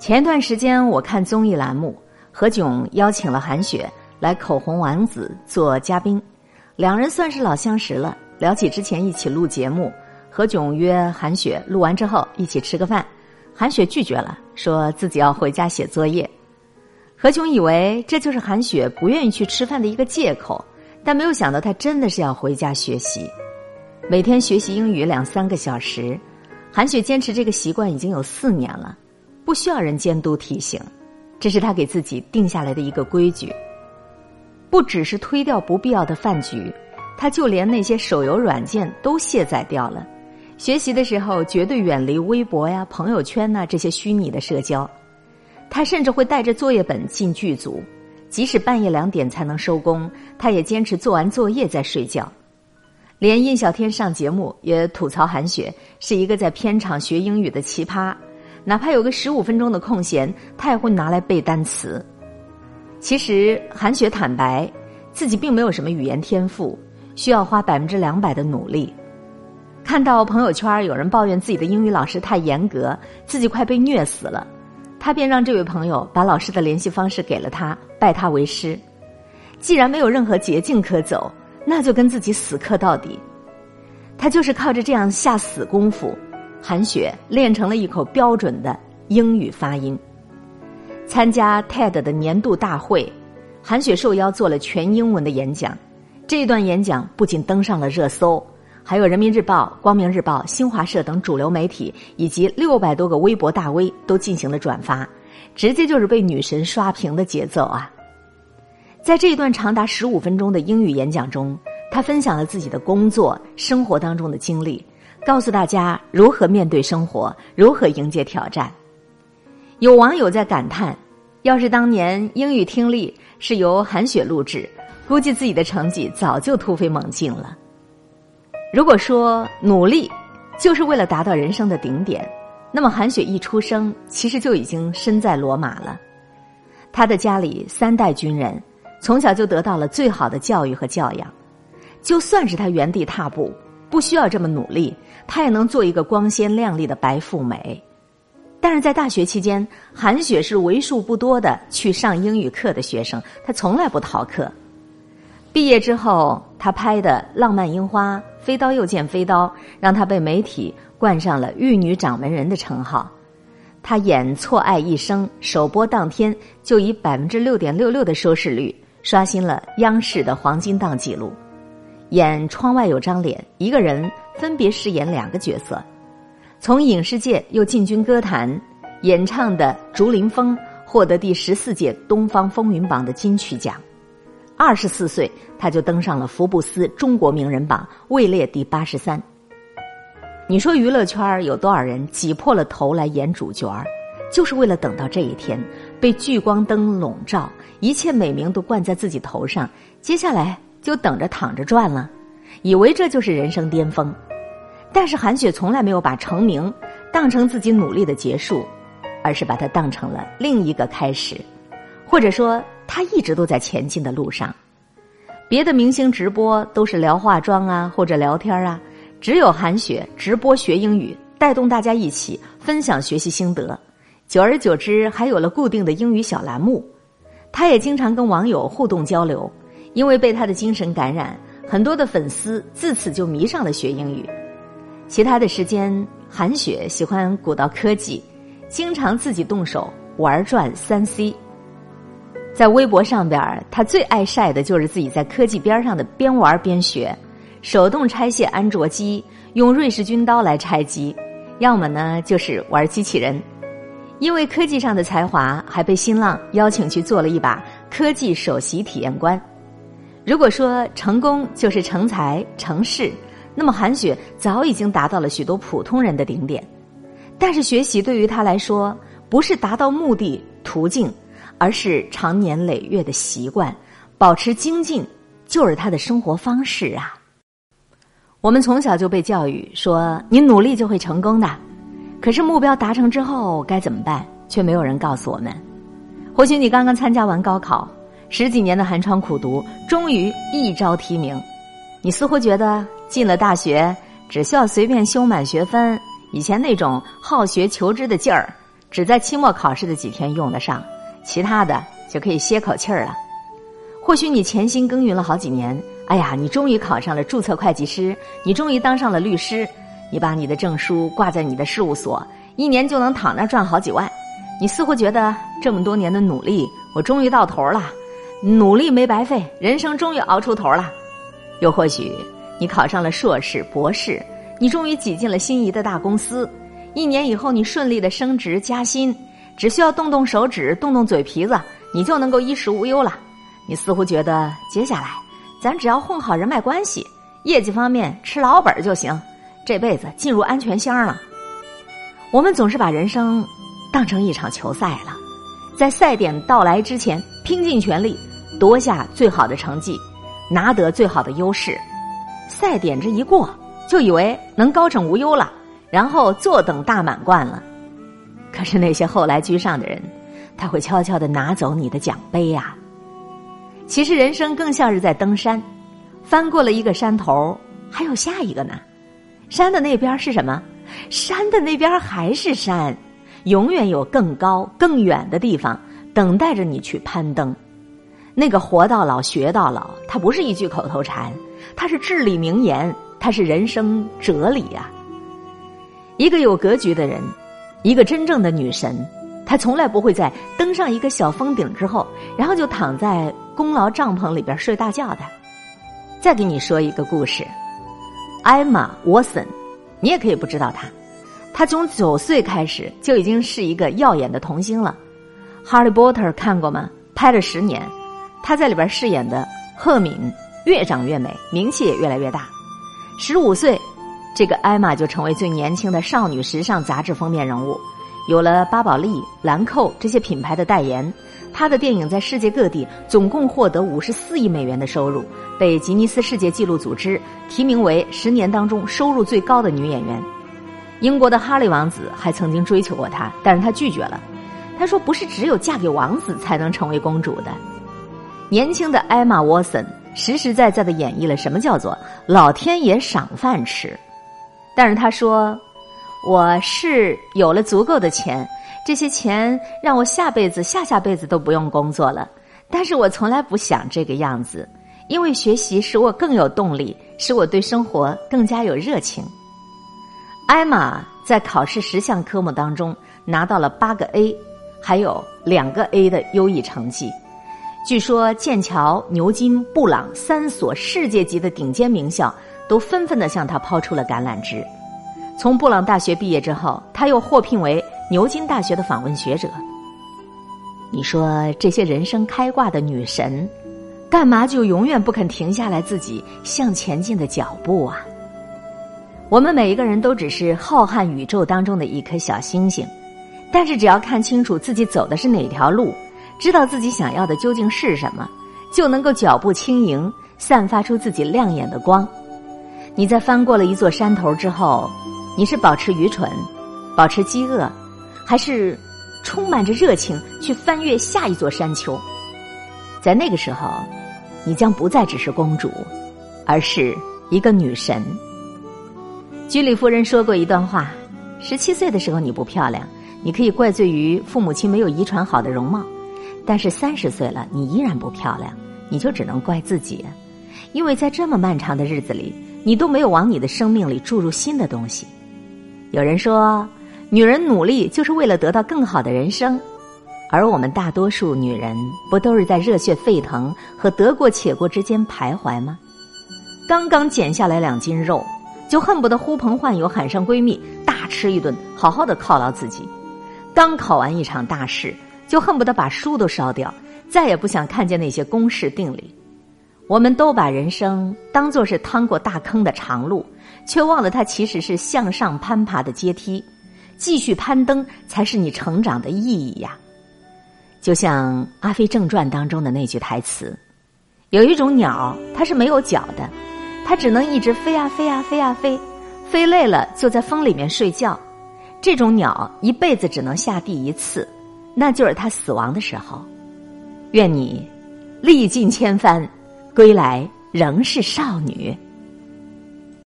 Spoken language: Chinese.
前段时间我看综艺栏目，何炅邀请了韩雪来口红王子做嘉宾，两人算是老相识了。聊起之前一起录节目，何炅约韩雪录完之后一起吃个饭，韩雪拒绝了，说自己要回家写作业。何炅以为这就是韩雪不愿意去吃饭的一个借口，但没有想到她真的是要回家学习，每天学习英语两三个小时。韩雪坚持这个习惯已经有四年了。不需要人监督提醒，这是他给自己定下来的一个规矩。不只是推掉不必要的饭局，他就连那些手游软件都卸载掉了。学习的时候绝对远离微博呀、朋友圈呐这些虚拟的社交。他甚至会带着作业本进剧组，即使半夜两点才能收工，他也坚持做完作业再睡觉。连印小天上节目也吐槽韩雪是一个在片场学英语的奇葩。哪怕有个十五分钟的空闲，他也会拿来背单词。其实韩雪坦白，自己并没有什么语言天赋，需要花百分之两百的努力。看到朋友圈有人抱怨自己的英语老师太严格，自己快被虐死了，他便让这位朋友把老师的联系方式给了他，拜他为师。既然没有任何捷径可走，那就跟自己死磕到底。他就是靠着这样下死功夫。韩雪练成了一口标准的英语发音。参加 TED 的年度大会，韩雪受邀做了全英文的演讲。这一段演讲不仅登上了热搜，还有人民日报、光明日报、新华社等主流媒体以及六百多个微博大 V 都进行了转发，直接就是被女神刷屏的节奏啊！在这一段长达十五分钟的英语演讲中，她分享了自己的工作、生活当中的经历。告诉大家如何面对生活，如何迎接挑战。有网友在感叹：“要是当年英语听力是由韩雪录制，估计自己的成绩早就突飞猛进了。”如果说努力就是为了达到人生的顶点，那么韩雪一出生其实就已经身在罗马了。他的家里三代军人，从小就得到了最好的教育和教养，就算是他原地踏步。不需要这么努力，她也能做一个光鲜亮丽的白富美。但是在大学期间，韩雪是为数不多的去上英语课的学生，她从来不逃课。毕业之后，她拍的《浪漫樱花》《飞刀又见飞刀》，让她被媒体冠上了“玉女掌门人”的称号。她演《错爱一生》首播当天就以百分之六点六六的收视率，刷新了央视的黄金档纪录。演《窗外有张脸》，一个人分别饰演两个角色，从影视界又进军歌坛，演唱的《竹林风》获得第十四届东方风云榜的金曲奖。二十四岁，他就登上了福布斯中国名人榜，位列第八十三。你说娱乐圈有多少人挤破了头来演主角，就是为了等到这一天，被聚光灯笼罩，一切美名都冠在自己头上，接下来。就等着躺着赚了，以为这就是人生巅峰，但是韩雪从来没有把成名当成自己努力的结束，而是把它当成了另一个开始，或者说她一直都在前进的路上。别的明星直播都是聊化妆啊，或者聊天啊，只有韩雪直播学英语，带动大家一起分享学习心得，久而久之还有了固定的英语小栏目，她也经常跟网友互动交流。因为被他的精神感染，很多的粉丝自此就迷上了学英语。其他的时间，韩雪喜欢鼓捣科技，经常自己动手玩转三 C。在微博上边，他最爱晒的就是自己在科技边上的边玩边学，手动拆卸安卓机，用瑞士军刀来拆机，要么呢就是玩机器人。因为科技上的才华，还被新浪邀请去做了一把科技首席体验官。如果说成功就是成才成事，那么韩雪早已经达到了许多普通人的顶点。但是学习对于她来说，不是达到目的途径，而是长年累月的习惯。保持精进就是她的生活方式啊。我们从小就被教育说，你努力就会成功的。可是目标达成之后该怎么办，却没有人告诉我们。或许你刚刚参加完高考。十几年的寒窗苦读，终于一朝提名。你似乎觉得进了大学，只需要随便修满学分，以前那种好学求知的劲儿，只在期末考试的几天用得上，其他的就可以歇口气儿了。或许你潜心耕耘了好几年，哎呀，你终于考上了注册会计师，你终于当上了律师，你把你的证书挂在你的事务所，一年就能躺那赚好几万。你似乎觉得这么多年的努力，我终于到头了，努力没白费，人生终于熬出头了。又或许你考上了硕士、博士，你终于挤进了心仪的大公司。一年以后，你顺利的升职加薪，只需要动动手指、动动嘴皮子，你就能够衣食无忧了。你似乎觉得接下来，咱只要混好人脉关系，业绩方面吃老本就行，这辈子进入安全箱了。我们总是把人生当成一场球赛了，在赛点到来之前，拼尽全力夺下最好的成绩，拿得最好的优势。赛点这一过，就以为能高枕无忧了。然后坐等大满贯了，可是那些后来居上的人，他会悄悄的拿走你的奖杯呀。其实人生更像是在登山，翻过了一个山头，还有下一个呢。山的那边是什么？山的那边还是山，永远有更高更远的地方等待着你去攀登。那个活到老学到老，它不是一句口头禅，它是至理名言，它是人生哲理呀。一个有格局的人，一个真正的女神，她从来不会在登上一个小峰顶之后，然后就躺在功劳帐篷里边睡大觉的。再给你说一个故事，艾玛沃森，你也可以不知道她，她从九岁开始就已经是一个耀眼的童星了。《哈利波特》看过吗？拍了十年，她在里边饰演的赫敏越长越美，名气也越来越大。十五岁。这个艾玛就成为最年轻的少女时尚杂志封面人物，有了巴宝莉、兰蔻这些品牌的代言。她的电影在世界各地总共获得五十四亿美元的收入，被吉尼斯世界纪录组织提名为十年当中收入最高的女演员。英国的哈利王子还曾经追求过她，但是她拒绝了。她说：“不是只有嫁给王子才能成为公主的。”年轻的艾玛沃森实实在在的演绎了什么叫做老天爷赏饭吃。但是他说：“我是有了足够的钱，这些钱让我下辈子、下下辈子都不用工作了。但是我从来不想这个样子，因为学习使我更有动力，使我对生活更加有热情。”艾玛在考试十项科目当中拿到了八个 A，还有两个 A 的优异成绩。据说剑桥、牛津、布朗三所世界级的顶尖名校。都纷纷的向他抛出了橄榄枝。从布朗大学毕业之后，他又获聘为牛津大学的访问学者。你说这些人生开挂的女神，干嘛就永远不肯停下来自己向前进的脚步啊？我们每一个人都只是浩瀚宇宙当中的一颗小星星，但是只要看清楚自己走的是哪条路，知道自己想要的究竟是什么，就能够脚步轻盈，散发出自己亮眼的光。你在翻过了一座山头之后，你是保持愚蠢，保持饥饿，还是充满着热情去翻越下一座山丘？在那个时候，你将不再只是公主，而是一个女神。居里夫人说过一段话：十七岁的时候你不漂亮，你可以怪罪于父母亲没有遗传好的容貌；但是三十岁了，你依然不漂亮，你就只能怪自己，因为在这么漫长的日子里。你都没有往你的生命里注入新的东西。有人说，女人努力就是为了得到更好的人生，而我们大多数女人不都是在热血沸腾和得过且过之间徘徊吗？刚刚减下来两斤肉，就恨不得呼朋唤友喊上闺蜜大吃一顿，好好的犒劳自己；刚考完一场大试，就恨不得把书都烧掉，再也不想看见那些公式定理。我们都把人生当作是趟过大坑的长路，却忘了它其实是向上攀爬的阶梯。继续攀登才是你成长的意义呀！就像《阿飞正传》当中的那句台词：“有一种鸟，它是没有脚的，它只能一直飞啊飞啊飞啊飞，飞累了就在风里面睡觉。这种鸟一辈子只能下地一次，那就是他死亡的时候。愿你历尽千帆。”归来仍是少女。